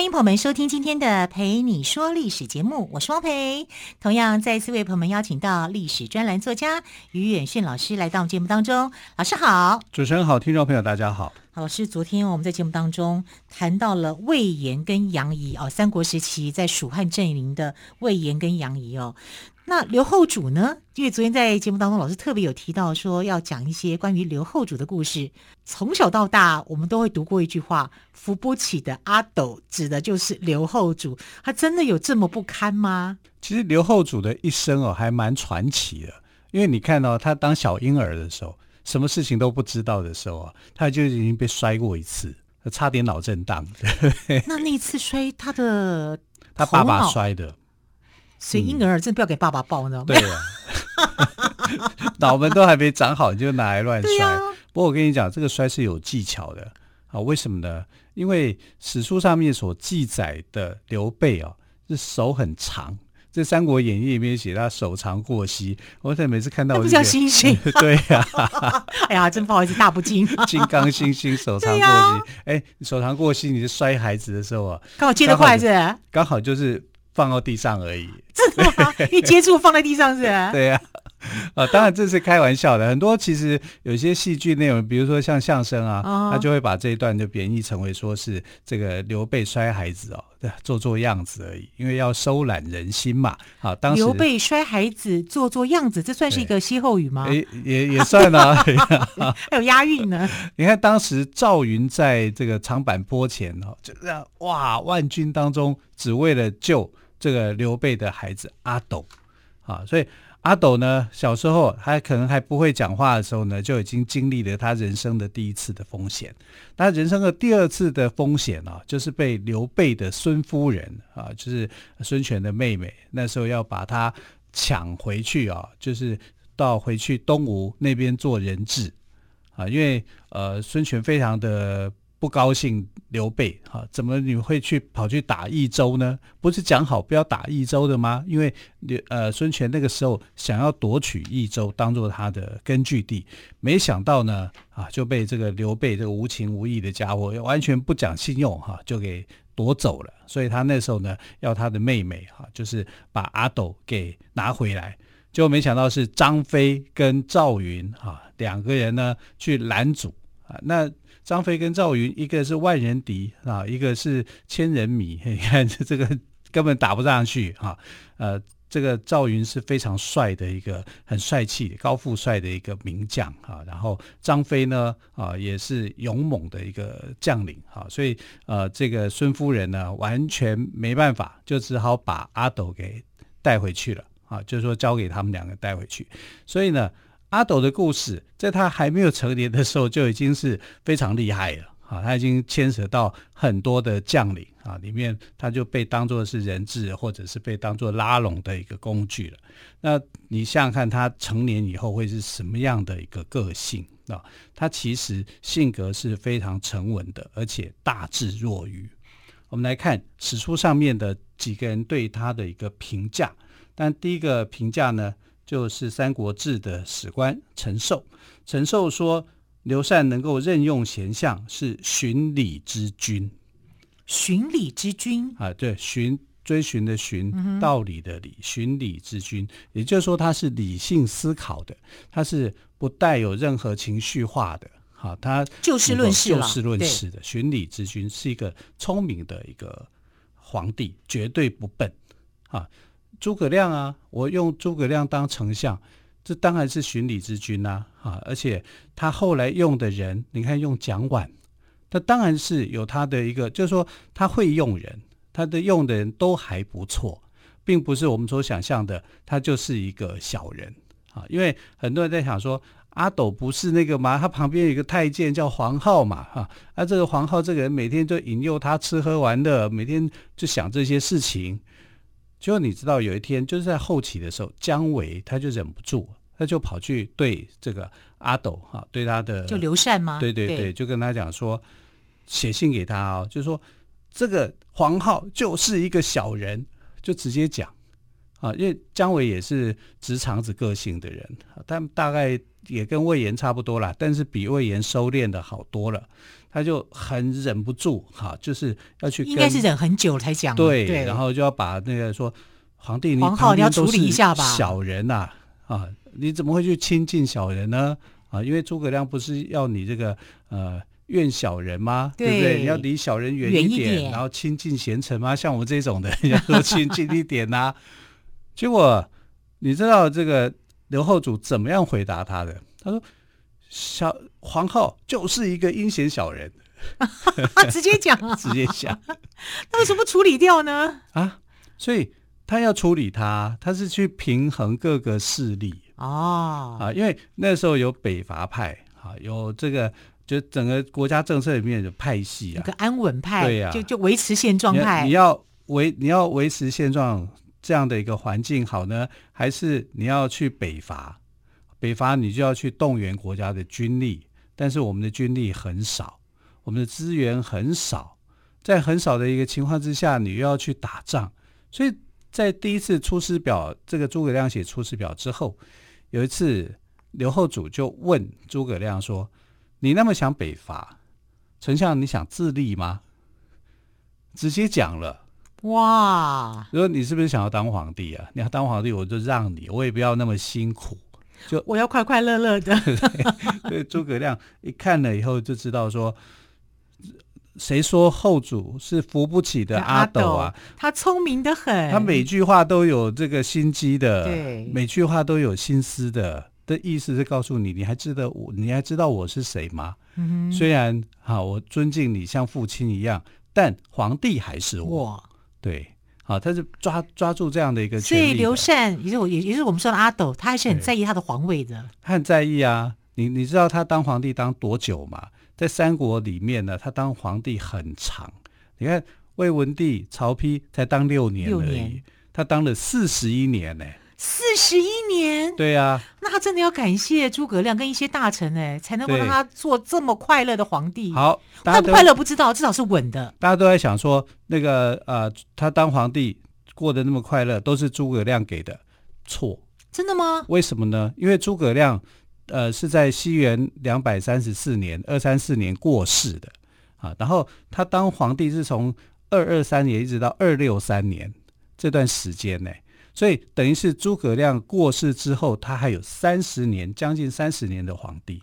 欢迎朋友们收听今天的《陪你说历史》节目，我是汪培。同样再次为朋友们邀请到历史专栏作家于远炫老师来到我们节目当中。老师好，主持人好，听众朋友大家好。好，老师，昨天我们在节目当中谈到了魏延跟杨仪哦，三国时期在蜀汉阵营的魏延跟杨仪哦。那刘后主呢？因为昨天在节目当中，老师特别有提到说要讲一些关于刘后主的故事。从小到大，我们都会读过一句话：“扶不起的阿斗”，指的就是刘后主。他真的有这么不堪吗？其实刘后主的一生哦，还蛮传奇的。因为你看到、哦、他当小婴儿的时候，什么事情都不知道的时候啊，他就已经被摔过一次，差点脑震荡。那那一次摔他的，他爸爸摔的。所以婴儿真不要给爸爸抱，你知道吗？对啊，脑门都还没长好，你就拿来乱摔。啊、不过我跟你讲，这个摔是有技巧的啊。为什么呢？因为史书上面所记载的刘备啊，是手很长。这《三国演义》里面写他手长过膝，我在每次看到我就，叫猩猩。对呀、啊，哎呀，真不好意思，大不敬。金刚星星手长过膝，哎、啊，手长过膝，你是摔孩子的时候啊，刚好接得快是？刚好就是。放到地上而已，真的吗？一接触放在地上是？对呀、啊，啊，当然这是开玩笑的。很多其实有些戏剧内容，比如说像相声啊，他、哦、就会把这一段就贬义成为说是这个刘备摔孩子哦，做做样子而已，因为要收揽人心嘛。啊，当时刘备摔孩子做做样子，这算是一个歇后语吗？也也也算啊，还有押韵呢。你看当时赵云在这个长坂坡前哦，就哇，万军当中只为了救。这个刘备的孩子阿斗，啊，所以阿斗呢，小时候还可能还不会讲话的时候呢，就已经经历了他人生的第一次的风险。他人生的第二次的风险啊，就是被刘备的孙夫人啊，就是孙权的妹妹，那时候要把他抢回去啊，就是到回去东吴那边做人质啊，因为呃，孙权非常的。不高兴刘备哈，怎么你会去跑去打益州呢？不是讲好不要打益州的吗？因为刘呃孙权那个时候想要夺取益州当做他的根据地，没想到呢啊就被这个刘备这个无情无义的家伙完全不讲信用哈，就给夺走了。所以他那时候呢要他的妹妹哈，就是把阿斗给拿回来，结果没想到是张飞跟赵云哈两个人呢去拦阻啊那。张飞跟赵云，一个是万人敌啊，一个是千人迷。你看这个根本打不上去啊。呃，这个赵云是非常帅的一个很帅气、高富帅的一个名将啊。然后张飞呢啊，也是勇猛的一个将领啊。所以呃，这个孙夫人呢，完全没办法，就只好把阿斗给带回去了啊。就是说，交给他们两个带回去。所以呢。阿斗的故事，在他还没有成年的时候就已经是非常厉害了啊！他已经牵扯到很多的将领啊，里面他就被当作是人质，或者是被当作拉拢的一个工具了。那你想想看，他成年以后会是什么样的一个个性啊？他其实性格是非常沉稳的，而且大智若愚。我们来看史书上面的几个人对他的一个评价。但第一个评价呢，就是《三国志》的史官陈寿，陈寿说刘禅能够任用贤相，是循礼之君。循礼之君啊，对，循追寻的循，道理的理，循礼之君，也就是说他是理性思考的，他是不带有任何情绪化的。好，他就事论事，就事论事的循礼之君是一个聪明的一个皇帝，绝对不笨啊。诸葛亮啊，我用诸葛亮当丞相，这当然是循礼之君呐啊，而且他后来用的人，你看用蒋琬，他当然是有他的一个，就是说他会用人，他的用的人都还不错，并不是我们所想象的，他就是一个小人啊。因为很多人在想说，阿斗不是那个吗？他旁边有一个太监叫黄浩嘛，哈，啊，这个黄浩这个人每天就引诱他吃喝玩乐，每天就想这些事情。就你知道，有一天就是在后期的时候，姜维他就忍不住，他就跑去对这个阿斗哈，对他的就刘禅吗？对对对，对就跟他讲说，写信给他哦，就说这个黄浩就是一个小人，就直接讲啊，因为姜维也是直肠子个性的人，但大概也跟魏延差不多啦，但是比魏延收敛的好多了，他就很忍不住哈，就是要去，应该是忍很久才讲，对，对然后就要把那个说皇帝，你黄浩你要处理一下吧，小人呐啊。啊你怎么会去亲近小人呢？啊，因为诸葛亮不是要你这个呃怨小人吗？对，对不对？你要离小人远一点，一点然后亲近贤臣吗？像我们这种的，要多亲近一点呐、啊。结果你知道这个刘后主怎么样回答他的？他说：“小皇后就是一个阴险小人。”直接讲啊，直接讲。那为什么不处理掉呢？啊，所以他要处理他，他是去平衡各个势力。哦啊，因为那时候有北伐派啊，有这个就整个国家政策里面的派系啊，有个安稳派，对呀、啊，就就维持现状派。你要维你要维持现状这样的一个环境好呢，还是你要去北伐？北伐你就要去动员国家的军力，但是我们的军力很少，我们的资源很少，在很少的一个情况之下，你又要去打仗，所以在第一次《出师表》这个诸葛亮写《出师表》之后。有一次，刘后主就问诸葛亮说：“你那么想北伐，丞相你想自立吗？”直接讲了，哇！说你是不是想要当皇帝啊？你要当皇帝，我就让你，我也不要那么辛苦，就我要快快乐乐的。所以诸葛亮一看了以后就知道说。谁说后主是扶不起的阿斗啊？斗他聪明的很，他每句话都有这个心机的，对，每句话都有心思的。的意思是告诉你，你还知道我，你还知道我是谁吗？嗯，虽然好，我尊敬你像父亲一样，但皇帝还是我。哇对，好，他是抓抓住这样的一个。所以刘禅也是我，也也是我们说的阿斗，他还是很在意他的皇位的。他很在意啊，你你知道他当皇帝当多久吗？在三国里面呢，他当皇帝很长。你看魏文帝曹丕才当六年而已，他当了四十一年呢。四十一年，对啊，那他真的要感谢诸葛亮跟一些大臣哎，才能够让他做这么快乐的皇帝。好，快不快乐不知道，至少是稳的。大家都在想说，那个呃，他当皇帝过得那么快乐，都是诸葛亮给的。错，真的吗？为什么呢？因为诸葛亮。呃，是在西元两百三十四年，二三四年过世的啊。然后他当皇帝是从二二三年一直到二六三年这段时间呢，所以等于是诸葛亮过世之后，他还有三十年，将近三十年的皇帝，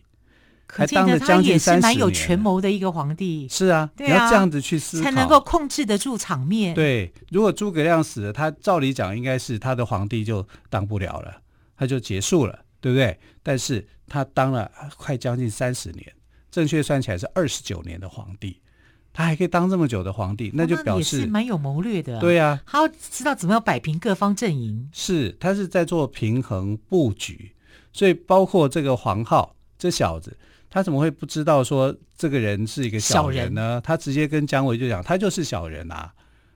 还当了将近三十年，蛮有权谋的一个皇帝。是啊，你要这样子去思考，才能够控制得住场面。对，如果诸葛亮死了，他照理讲应该是他的皇帝就当不了了，他就结束了。对不对？但是他当了快将近三十年，正确算起来是二十九年的皇帝，他还可以当这么久的皇帝，那就表示、哦、是蛮有谋略的。对呀、啊，他要知道怎么样摆平各方阵营。是，他是在做平衡布局，所以包括这个黄浩这小子，他怎么会不知道说这个人是一个小人呢？人他直接跟姜维就讲，他就是小人啊。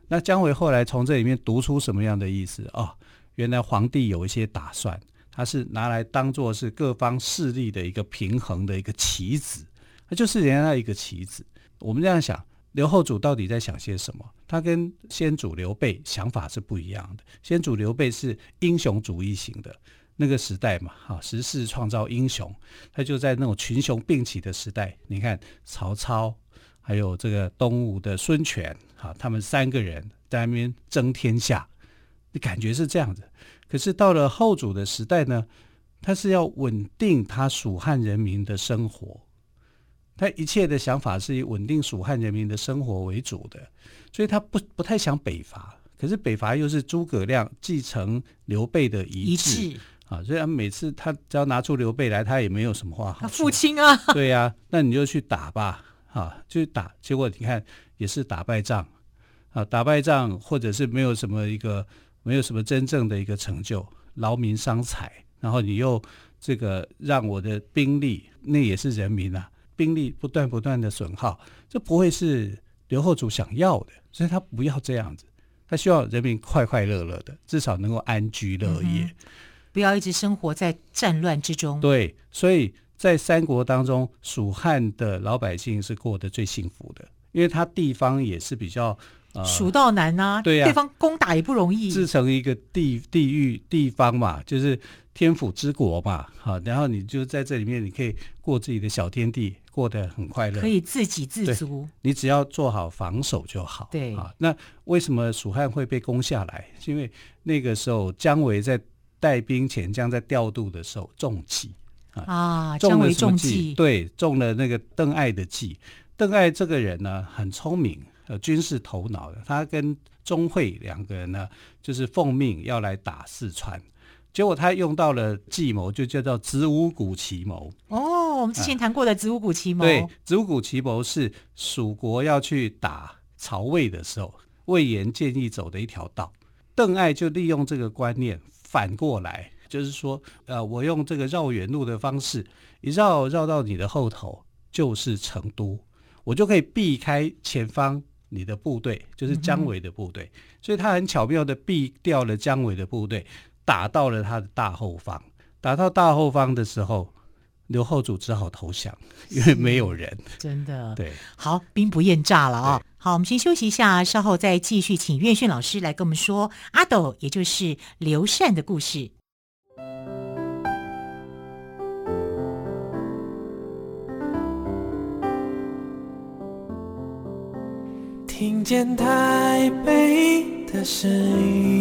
那姜维后来从这里面读出什么样的意思？哦，原来皇帝有一些打算。他是拿来当做是各方势力的一个平衡的一个棋子，他就是人家一个棋子。我们这样想，刘后主到底在想些什么？他跟先主刘备想法是不一样的。先主刘备是英雄主义型的那个时代嘛，哈，时势创造英雄，他就在那种群雄并起的时代。你看曹操，还有这个东吴的孙权，哈，他们三个人在那边争天下，你感觉是这样子。可是到了后主的时代呢，他是要稳定他蜀汉人民的生活，他一切的想法是以稳定蜀汉人民的生活为主的，所以他不不太想北伐。可是北伐又是诸葛亮继承刘备的遗志，啊，所以每次他只要拿出刘备来，他也没有什么话好。他父亲啊，对呀、啊，那你就去打吧，啊，就打，结果你看也是打败仗，啊，打败仗或者是没有什么一个。没有什么真正的一个成就，劳民伤财，然后你又这个让我的兵力，那也是人民啊，兵力不断不断的损耗，这不会是刘后主想要的，所以他不要这样子，他希望人民快快乐乐的，至少能够安居乐业。嗯、不要一直生活在战乱之中。对，所以在三国当中，蜀汉的老百姓是过得最幸福的，因为他地方也是比较。呃、蜀道难啊，对呀、啊，对方攻打也不容易。自成一个地地域地方嘛，就是天府之国吧，好，然后你就在这里面，你可以过自己的小天地，过得很快乐，可以自给自足。你只要做好防守就好。对啊，那为什么蜀汉会被攻下来？是因为那个时候姜维在带兵遣将在调度的时候中计啊，姜维中计，对，中了那个邓艾的计。邓艾这个人呢，很聪明。呃，军事头脑的，他跟钟会两个人呢，就是奉命要来打四川，结果他用到了计谋，就叫做子午谷奇谋。哦，我们之前谈过的子午谷奇谋。啊、对，子午谷奇谋是蜀国要去打曹魏的时候，魏延建议走的一条道。邓艾就利用这个观念，反过来就是说，呃，我用这个绕远路的方式，一绕绕到你的后头，就是成都，我就可以避开前方。你的部队就是姜维的部队，嗯，所以他很巧妙的避掉了姜维的部队，打到了他的大后方。打到大后方的时候，刘后主只好投降，因为没有人。真的，对，好，兵不厌诈了啊！好，我们先休息一下，稍后再继续请岳训老师来跟我们说阿斗，也就是刘禅的故事。听见台北的声音，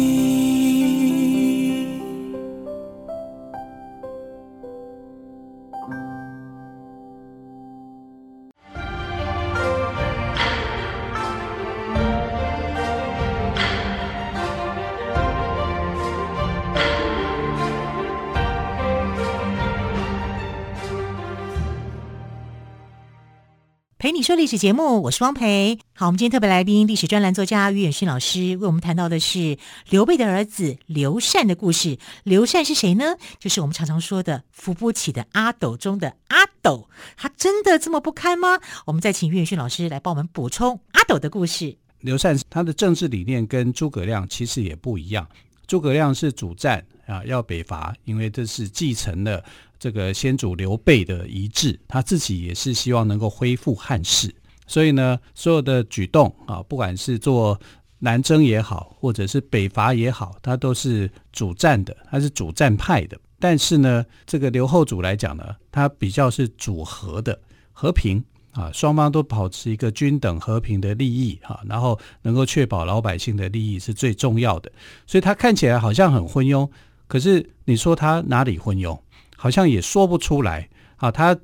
说历史节目，我是汪培。好，我们今天特别来宾，历史专栏作家于远逊老师为我们谈到的是刘备的儿子刘禅的故事。刘禅是谁呢？就是我们常常说的扶不起的阿斗中的阿斗。他真的这么不堪吗？我们再请于远逊老师来帮我们补充阿斗的故事。刘禅他的政治理念跟诸葛亮其实也不一样。诸葛亮是主战啊，要北伐，因为这是继承了。这个先祖刘备的遗志，他自己也是希望能够恢复汉室，所以呢，所有的举动啊，不管是做南征也好，或者是北伐也好，他都是主战的，他是主战派的。但是呢，这个刘后主来讲呢，他比较是主和的，和平啊，双方都保持一个均等和平的利益哈，然后能够确保老百姓的利益是最重要的。所以他看起来好像很昏庸，可是你说他哪里昏庸？好像也说不出来啊，他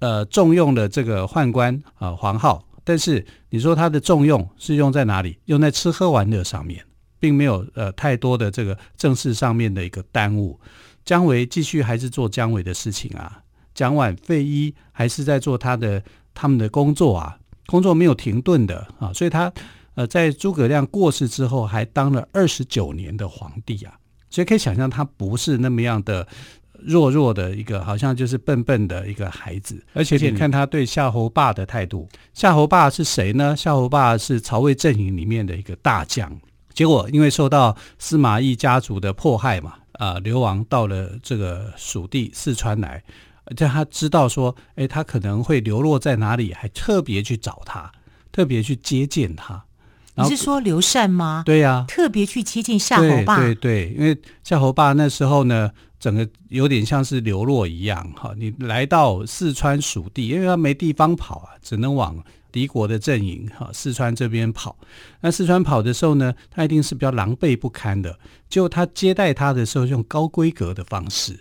呃重用了这个宦官啊黄皓，但是你说他的重用是用在哪里？用在吃喝玩乐上面，并没有呃太多的这个政事上面的一个耽误。姜维继续还是做姜维的事情啊，蒋琬、费禕还是在做他的他们的工作啊，工作没有停顿的啊，所以他呃在诸葛亮过世之后还当了二十九年的皇帝啊，所以可以想象他不是那么样的。弱弱的一个，好像就是笨笨的一个孩子，而且你看他对夏侯霸的态度。夏侯霸是谁呢？夏侯霸是曹魏阵营里面的一个大将，结果因为受到司马懿家族的迫害嘛，啊、呃，流亡到了这个蜀地四川来，而且他知道说，哎，他可能会流落在哪里，还特别去找他，特别去接见他。你是说刘禅吗？对呀、啊，特别去接近夏侯霸。对对对，因为夏侯霸那时候呢。整个有点像是流落一样，哈，你来到四川蜀地，因为他没地方跑啊，只能往敌国的阵营，哈，四川这边跑。那四川跑的时候呢，他一定是比较狼狈不堪的。就他接待他的时候，用高规格的方式，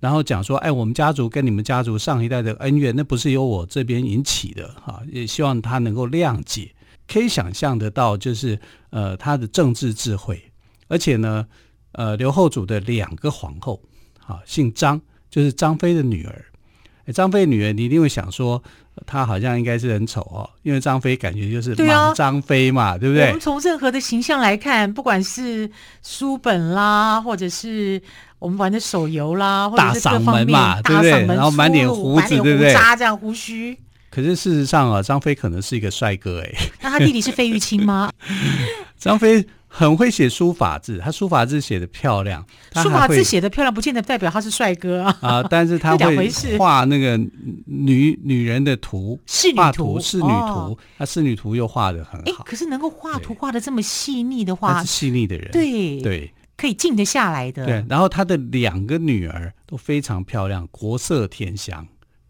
然后讲说：“哎，我们家族跟你们家族上一代的恩怨，那不是由我这边引起的，哈，也希望他能够谅解。”可以想象得到，就是呃，他的政治智慧，而且呢，呃，刘后主的两个皇后。啊，姓张，就是张飞的女儿。哎，张飞女儿，你一定会想说，她好像应该是很丑哦，因为张飞感觉就是莽张飞嘛，对，啊、对不对？我们从任何的形象来看，不管是书本啦，或者是我们玩的手游啦，或者是各方面大嗓门嘛，对不对？然后满脸胡子，对不对？渣这样胡须。可是事实上啊，张飞可能是一个帅哥哎。那他弟弟是费玉清吗？张飞。很会写书法字，他书法字写的漂亮。书法字写的漂亮，不见得代表他是帅哥啊。啊，但是他 会画那个女女人的图，仕女图，仕女图，他仕女图又画的很好。可是能够画图画的这么细腻的话，他是细腻的人，对对，可以静得下来的。对，然后他的两个女儿都非常漂亮，国色天香。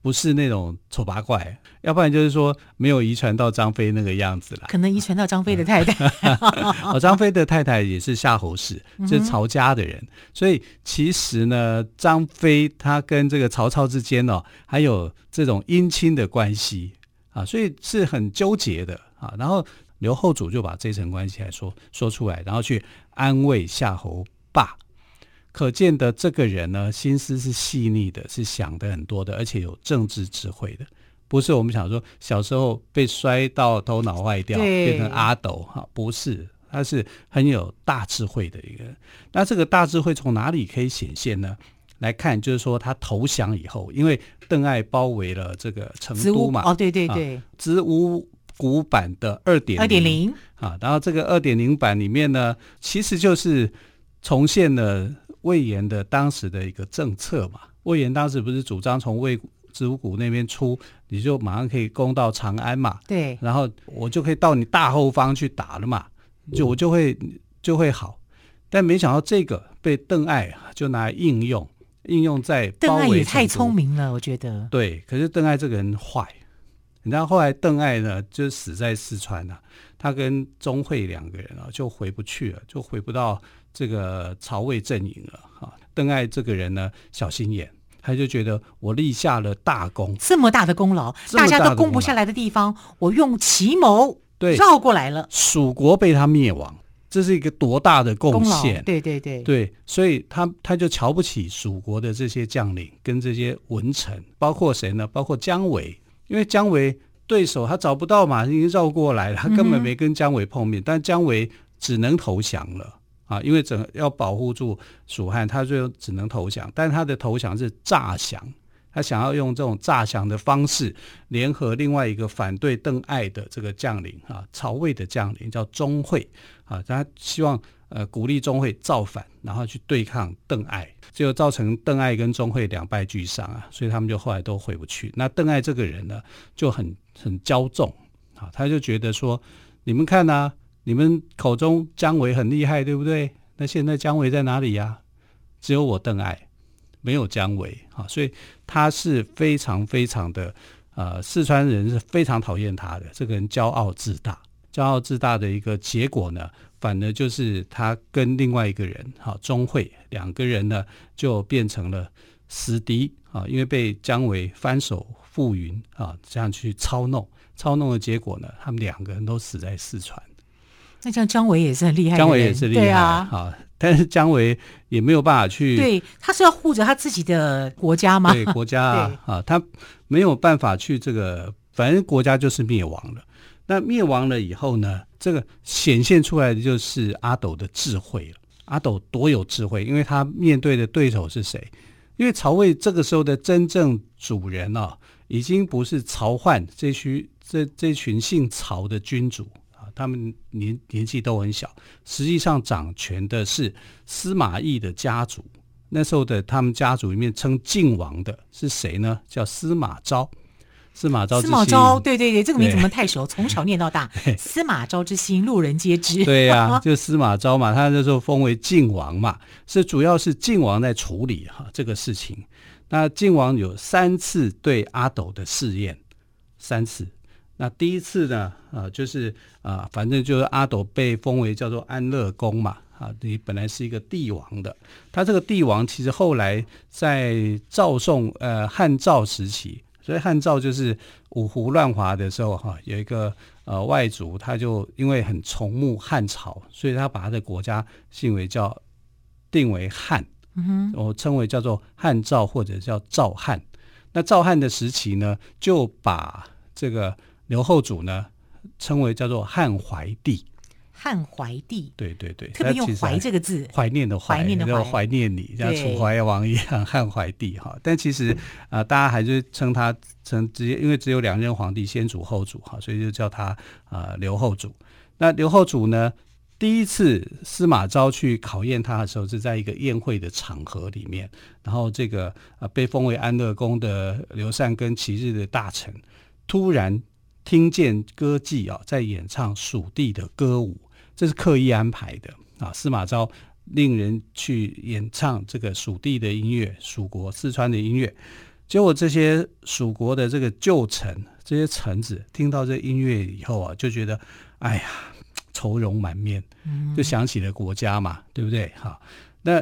不是那种丑八怪，要不然就是说没有遗传到张飞那个样子了。可能遗传到张飞的太太。哦，张飞的太太也是夏侯氏，是曹家的人。嗯、所以其实呢，张飞他跟这个曹操之间哦，还有这种姻亲的关系啊，所以是很纠结的啊。然后刘后主就把这层关系来说说出来，然后去安慰夏侯霸。可见的这个人呢，心思是细腻的，是想的很多的，而且有政治智慧的，不是我们想说小时候被摔到头脑坏掉变成阿斗哈，不是，他是很有大智慧的一个人。那这个大智慧从哪里可以显现呢？来看，就是说他投降以后，因为邓艾包围了这个成都嘛，哦，对对对，子午古版的二点二点零啊，然后这个二点零版里面呢，其实就是重现了。魏延的当时的一个政策嘛，魏延当时不是主张从魏子午谷那边出，你就马上可以攻到长安嘛？对，然后我就可以到你大后方去打了嘛，就我就会就会好。但没想到这个被邓艾就拿来应用，应用在。邓艾也太聪明了，我觉得。对，可是邓艾这个人坏，你知道后来邓艾呢就死在四川了，他跟钟会两个人啊就回不去了，就回不到。这个曹魏阵营了哈，邓艾这个人呢，小心眼，他就觉得我立下了大功，这么大的功劳，大家都攻不下来的地方，我用奇谋对绕过来了，蜀国被他灭亡，这是一个多大的贡献？对对对对，所以他他就瞧不起蜀国的这些将领跟这些文臣，包括谁呢？包括姜维，因为姜维对手他找不到嘛，已经绕过来了，他根本没跟姜维碰面，嗯、但姜维只能投降了。啊，因为整要保护住蜀汉，他最后只能投降。但他的投降是诈降，他想要用这种诈降的方式，联合另外一个反对邓艾的这个将领啊，曹魏的将领叫钟会啊，他希望呃鼓励钟会造反，然后去对抗邓艾，最后造成邓艾跟钟会两败俱伤啊，所以他们就后来都回不去。那邓艾这个人呢，就很很骄纵啊，他就觉得说，你们看呐、你们口中姜维很厉害，对不对？那现在姜维在哪里呀？只有我邓艾，没有姜维啊，所以他是非常非常的，呃，四川人是非常讨厌他的。这个人骄傲自大，骄傲自大的一个结果呢，反而就是他跟另外一个人，好，钟会两个人呢就变成了死敌啊，因为被姜维翻手覆云啊，这样去操弄，操弄的结果呢，他们两个人都死在四川。那像姜维也是很厉害，姜维也是厉害，啊，啊，但是姜维也没有办法去，对，他是要护着他自己的国家吗？对，国家啊，啊，他没有办法去这个，反正国家就是灭亡了。那灭亡了以后呢，这个显现出来的就是阿斗的智慧了。阿斗多有智慧，因为他面对的对手是谁？因为曹魏这个时候的真正主人啊，已经不是曹奂这群这这群姓曹的君主啊。他们年年纪都很小，实际上掌权的是司马懿的家族。那时候的他们家族里面称晋王的是谁呢？叫司马昭。司马昭，司马昭，对对对，这个名字我们太熟，从小念到大。司马昭之心，路人皆知。对呀、啊，就司马昭嘛，他那时候封为晋王嘛，是主要是晋王在处理哈这个事情。那晋王有三次对阿斗的试验，三次。那第一次呢，啊，就是啊，反正就是阿斗被封为叫做安乐公嘛，啊，你本来是一个帝王的，他这个帝王其实后来在赵宋呃汉赵时期，所以汉赵就是五胡乱华的时候哈、啊，有一个呃外族，他就因为很崇慕汉朝，所以他把他的国家姓为叫定为汉，嗯哼，我称为叫做汉赵或者叫赵汉。那赵汉的时期呢，就把这个刘后主呢称为叫做汉怀帝。汉怀帝，对对对，特别用“怀”这个字，怀念的怀，怀念的怀，怀念你，像楚怀王一样，汉怀帝哈。但其实啊、呃，大家还是称他称直接，因为只有两任皇帝，先主后主哈，所以就叫他啊刘、呃、后主。那刘后主呢，第一次司马昭去考验他的时候，是在一个宴会的场合里面，然后这个啊、呃、被封为安乐公的刘禅跟其日的大臣，突然听见歌妓啊在演唱蜀地的歌舞。这是刻意安排的啊！司马昭令人去演唱这个蜀地的音乐，蜀国四川的音乐。结果这些蜀国的这个旧臣，这些臣子听到这音乐以后啊，就觉得哎呀，愁容满面，就想起了国家嘛，对不对？好，那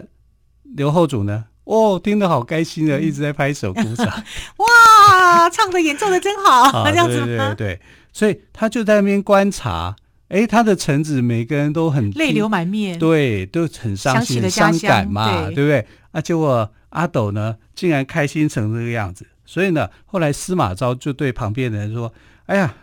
刘后主呢？哦，听得好开心啊，一直在拍手鼓掌。哇，唱的演奏的真好，啊、这样子吗？对对对对，所以他就在那边观察。哎，他的臣子每个人都很泪流满面，对，都很伤心、很伤感嘛，对，对不对？啊，结果阿斗呢，竟然开心成这个样子，所以呢，后来司马昭就对旁边的人说：“哎呀，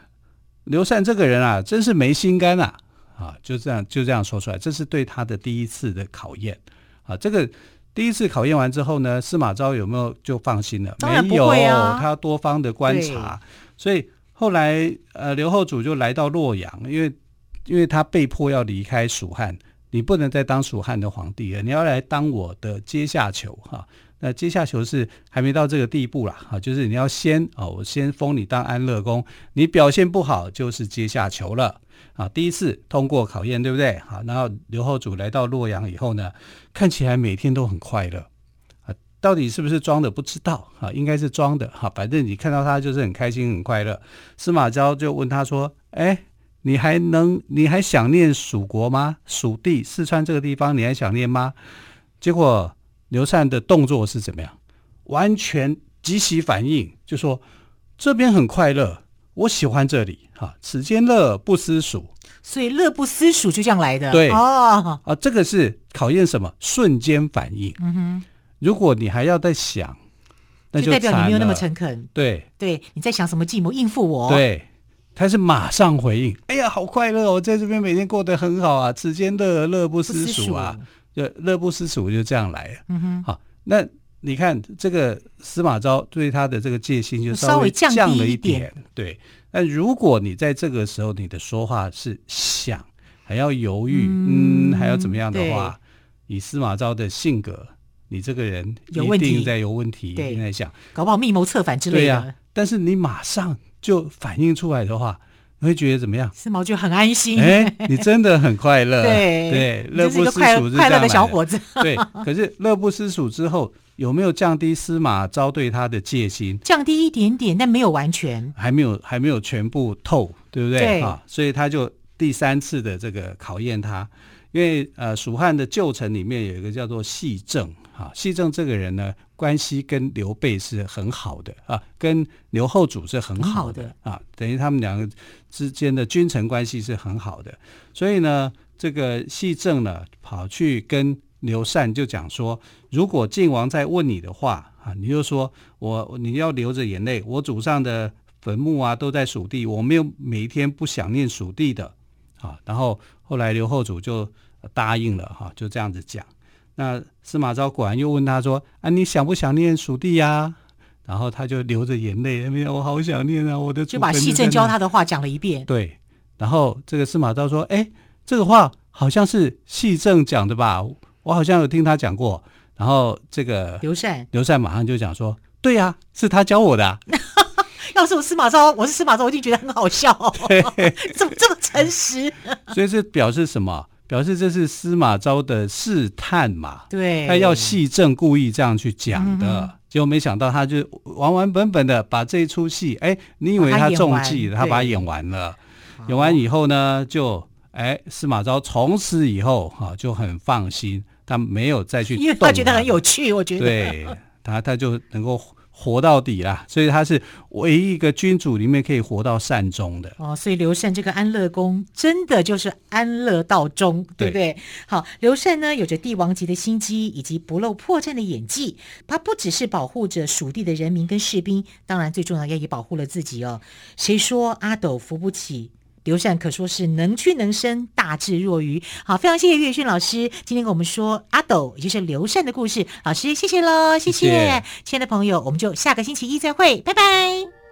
刘禅这个人啊，真是没心肝啊！”啊，就这样就这样说出来，这是对他的第一次的考验啊。这个第一次考验完之后呢，司马昭有没有就放心了？没有，他多方的观察，所以后来呃，刘后主就来到洛阳，因为。因为他被迫要离开蜀汉，你不能再当蜀汉的皇帝了，你要来当我的阶下囚哈。那阶下囚是还没到这个地步啦，哈，就是你要先哦，我先封你当安乐公，你表现不好就是阶下囚了啊。第一次通过考验，对不对？好，然后刘后主来到洛阳以后呢，看起来每天都很快乐啊，到底是不是装的不知道啊？应该是装的哈，反正你看到他就是很开心很快乐。司马昭就问他说：“哎。”你还能？你还想念蜀国吗？蜀地四川这个地方，你还想念吗？结果刘禅的动作是怎么样？完全即时反应，就说这边很快乐，我喜欢这里。哈，此间乐不思蜀，所以乐不思蜀就这样来的。对哦，啊，这个是考验什么？瞬间反应。嗯哼，如果你还要再想，那就，就代表你没有那么诚恳。对，对，你在想什么计谋应付我？对。他是马上回应，哎呀，好快乐哦，在这边每天过得很好啊，此间乐乐不思蜀啊，就乐不思蜀就这样来了。嗯哼，好，那你看这个司马昭对他的这个戒心就稍微降了一点，对。但如果你在这个时候你的说话是想还要犹豫，嗯，嗯，还要怎么样的话，以司马昭的性格，你这个人一定在有问题，一定在想，搞不好密谋策反之类的。对呀、啊，但是你马上。就反映出来的话，你会觉得怎么样？司马就很安心。哎，你真的很快乐。对对，乐不思蜀是快乐的小伙子。对，可是乐不思蜀之后，有没有降低司马昭对他的戒心？降低一点点，但没有完全，还没有还没有全部透，对不对？对啊，所以他就第三次的这个考验他，因为呃，蜀汉的旧臣里面有一个叫做细郑。啊，西郑这个人呢，关系跟刘备是很好的啊，跟刘后主是很好的，啊，等于他们两个之间的君臣关系是很好的。所以呢，这个西郑呢，跑去跟刘禅就讲说，如果晋王再问你的话啊，你就说我你要流着眼泪，我祖上的坟墓啊都在蜀地，我没有每一天不想念蜀地的啊。然后后来刘后主就答应了哈，就这样子讲。那司马昭果然又问他说：“啊，你想不想念蜀地呀？”然后他就流着眼泪，哎呀，我好想念啊！我的就把细正教他的话讲了一遍。对，然后这个司马昭说：“哎，这个话好像是细正讲的吧？我好像有听他讲过。”然后这个刘禅，刘禅马上就讲说：“对呀，是他教我的啊。”要是我司马昭，我是司马昭，我一定觉得很好笑哦。怎么这么诚实？所以这表示什么？表示这是司马昭的试探嘛？对，他要戏正故意这样去讲的，嗯、结果没想到他就完完本本的把这一出戏，哎，你以为他中计了，他，他把它演完了。演完以后呢，就哎，司马昭从此以后哈、啊、就很放心，他没有再去，因为他觉得很有趣，我觉得，对他他就能够活到底啦，所以他是唯一一个君主里面可以活到善终的。哦，所以刘禅这个安乐宫真的就是安乐到终，对不对？对好，刘禅呢有着帝王级的心机以及不露破绽的演技，他不只是保护着蜀地的人民跟士兵，当然最重要也也保护了自己哦。谁说阿斗扶不起？刘禅可说是能屈能伸，大智若愚。好，非常谢谢岳迅老师今天跟我们说阿斗，也就是刘禅的故事。老师，谢谢喽，谢谢亲爱的朋友，我们就下个星期一再会，拜拜。